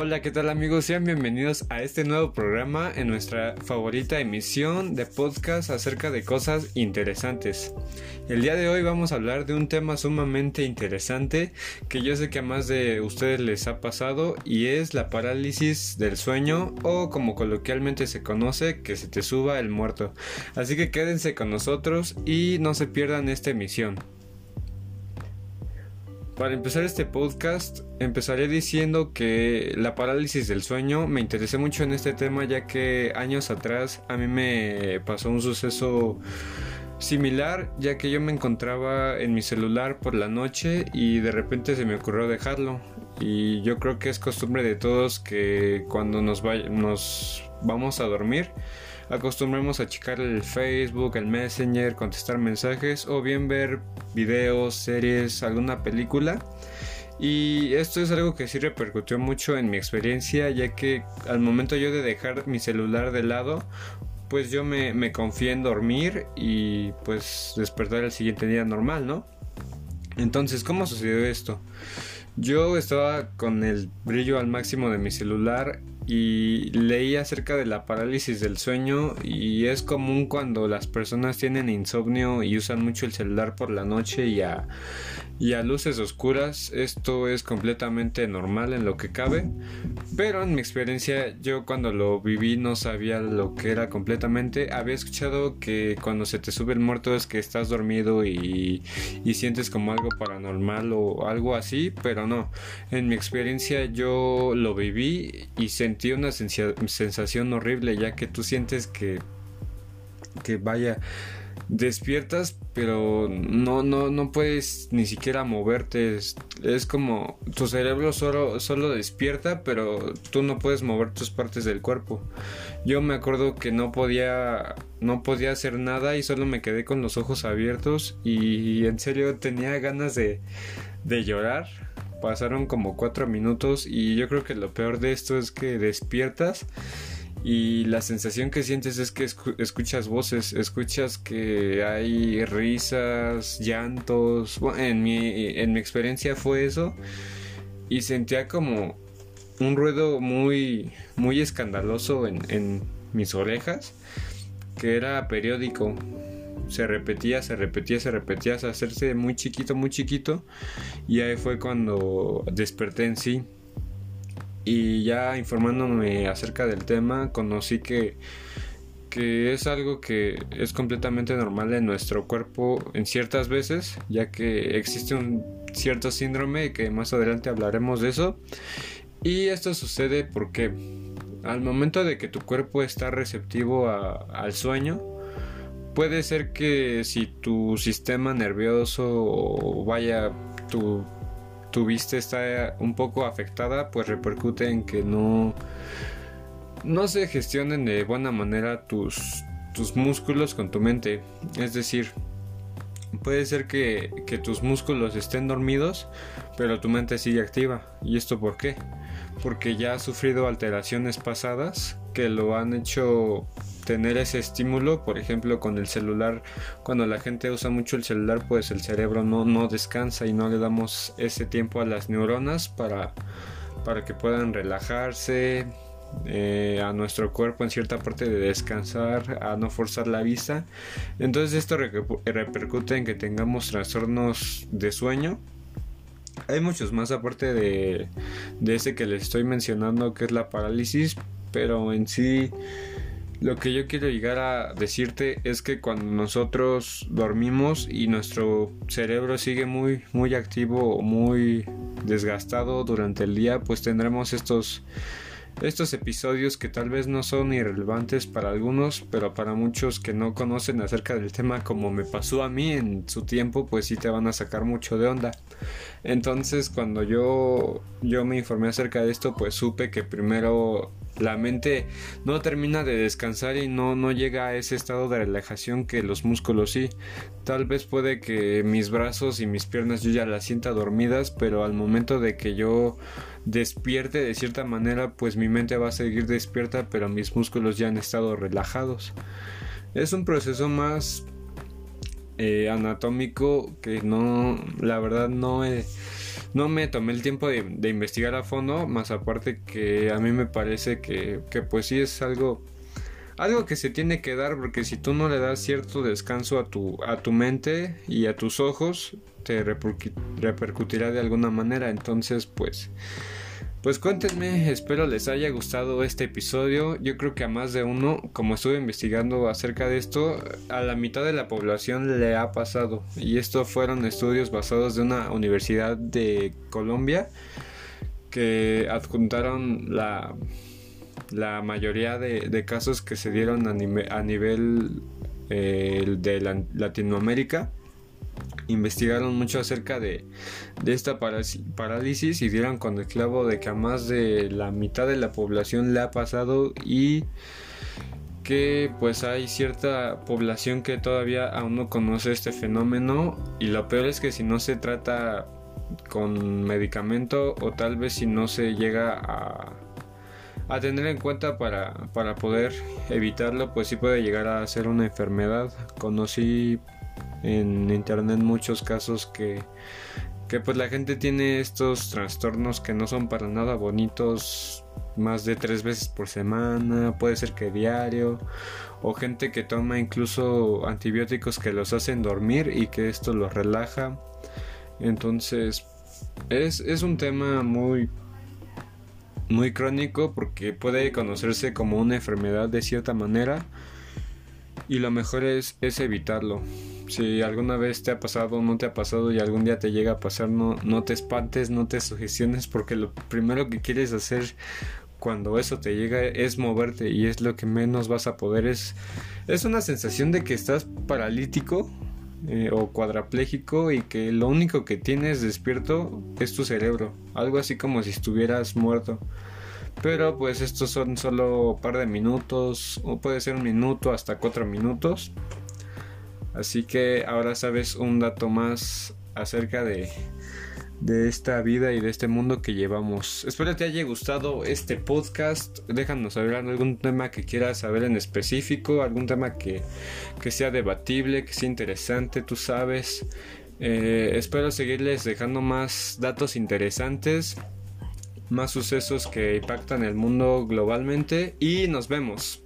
Hola, ¿qué tal amigos? Sean bienvenidos a este nuevo programa en nuestra favorita emisión de podcast acerca de cosas interesantes. El día de hoy vamos a hablar de un tema sumamente interesante que yo sé que a más de ustedes les ha pasado y es la parálisis del sueño o como coloquialmente se conoce que se te suba el muerto. Así que quédense con nosotros y no se pierdan esta emisión. Para empezar este podcast, empezaré diciendo que la parálisis del sueño me interesé mucho en este tema ya que años atrás a mí me pasó un suceso similar ya que yo me encontraba en mi celular por la noche y de repente se me ocurrió dejarlo. Y yo creo que es costumbre de todos que cuando nos, nos vamos a dormir acostumbremos a checar el Facebook, el Messenger, contestar mensajes o bien ver videos, series, alguna película. Y esto es algo que sí repercutió mucho en mi experiencia, ya que al momento yo de dejar mi celular de lado, pues yo me, me confié en dormir y pues despertar el siguiente día normal, ¿no? Entonces, ¿cómo sucedió esto? Yo estaba con el brillo al máximo de mi celular y leí acerca de la parálisis del sueño y es común cuando las personas tienen insomnio y usan mucho el celular por la noche y a, y a luces oscuras. Esto es completamente normal en lo que cabe pero en mi experiencia yo cuando lo viví no sabía lo que era completamente. Había escuchado que cuando se te sube el muerto es que estás dormido y, y sientes como algo paranormal o algo así pero no. En mi experiencia yo lo viví y sentí sentí una sensación horrible ya que tú sientes que que vaya despiertas pero no no no puedes ni siquiera moverte. Es, es, como tu cerebro solo solo despierta pero tú no puedes mover tus partes del cuerpo. Yo me acuerdo que no podía no podía hacer nada y solo me quedé con los ojos abiertos y en serio tenía ganas de de llorar Pasaron como cuatro minutos y yo creo que lo peor de esto es que despiertas y la sensación que sientes es que escuchas voces, escuchas que hay risas, llantos. en mi, en mi experiencia fue eso y sentía como un ruido muy, muy escandaloso en, en mis orejas que era periódico se repetía, se repetía, se repetía hasta hacerse muy chiquito, muy chiquito. Y ahí fue cuando desperté en sí. Y ya informándome acerca del tema, conocí que, que es algo que es completamente normal en nuestro cuerpo en ciertas veces, ya que existe un cierto síndrome que más adelante hablaremos de eso. Y esto sucede porque al momento de que tu cuerpo está receptivo al sueño, puede ser que si tu sistema nervioso vaya tu, tu vista está un poco afectada, pues repercute en que no, no se gestionen de buena manera tus, tus músculos con tu mente. Es decir, puede ser que, que, tus músculos estén dormidos, pero tu mente sigue activa. ¿Y esto por qué? Porque ya ha sufrido alteraciones pasadas que lo han hecho tener ese estímulo, por ejemplo con el celular, cuando la gente usa mucho el celular, pues el cerebro no, no descansa y no le damos ese tiempo a las neuronas para, para que puedan relajarse, eh, a nuestro cuerpo en cierta parte de descansar, a no forzar la vista. Entonces esto repercute en que tengamos trastornos de sueño. Hay muchos más aparte de, de ese que les estoy mencionando que es la parálisis, pero en sí lo que yo quiero llegar a decirte es que cuando nosotros dormimos y nuestro cerebro sigue muy muy activo o muy desgastado durante el día, pues tendremos estos estos episodios que tal vez no son irrelevantes para algunos, pero para muchos que no conocen acerca del tema como me pasó a mí en su tiempo, pues sí te van a sacar mucho de onda. Entonces, cuando yo yo me informé acerca de esto, pues supe que primero la mente no termina de descansar y no, no llega a ese estado de relajación que los músculos sí. Tal vez puede que mis brazos y mis piernas yo ya las sienta dormidas, pero al momento de que yo despierte de cierta manera, pues mi mente va a seguir despierta, pero mis músculos ya han estado relajados. Es un proceso más eh, anatómico que no, la verdad no he no me tomé el tiempo de, investigar a fondo, más aparte que a mí me parece que, que pues sí es algo algo que se tiene que dar porque si tú no le das cierto descanso a tu, a tu mente y a tus ojos, te repercutirá de alguna manera. Entonces, pues, pues cuéntenme, espero les haya gustado este episodio. Yo creo que a más de uno, como estuve investigando acerca de esto, a la mitad de la población le ha pasado. Y esto fueron estudios basados de una universidad de Colombia que adjuntaron la la mayoría de, casos que se dieron a, nivel eh, de Latinoamérica investigaron mucho acerca de, esta parálisis y dieron con el clavo de que a más de la mitad de la población le ha pasado y que pues hay cierta población que todavía aún no conoce este fenómeno y lo peor es que si no se trata con medicamento o tal vez si no se llega a a tener en cuenta para, para poder evitarlo, pues sí puede llegar a ser una enfermedad. Conocí en internet muchos casos que, que pues la gente tiene estos trastornos que no son para nada bonitos más de tres veces por semana, puede ser que diario, o gente que toma incluso antibióticos que los hacen dormir y que esto los relaja. Entonces es, es un tema muy muy crónico porque puede conocerse como una enfermedad de cierta manera y lo mejor es, es evitarlo. Si alguna vez te ha pasado no te ha pasado y algún día te llega a pasar, no, no te espantes, no te sugestiones porque lo primero que quieres hacer cuando eso te llega es moverte y es lo que menos vas a poder. Es, es una sensación de que estás paralítico eh, o cuadraplégico y que lo único que tienes despierto es tu cerebro, algo así como si estuvieras muerto. Pero pues estos son solo un par de minutos, o puede ser un minuto hasta cuatro minutos. Así que ahora sabes un dato más acerca de, de esta vida y de este mundo que llevamos. Espero te haya gustado este podcast. Déjanos saber algún tema que quieras saber en específico, algún tema que, sea debatible, que sea interesante, tú sabes. Eh, espero seguirles dejando más datos interesantes, más sucesos que impactan el mundo globalmente y nos vemos.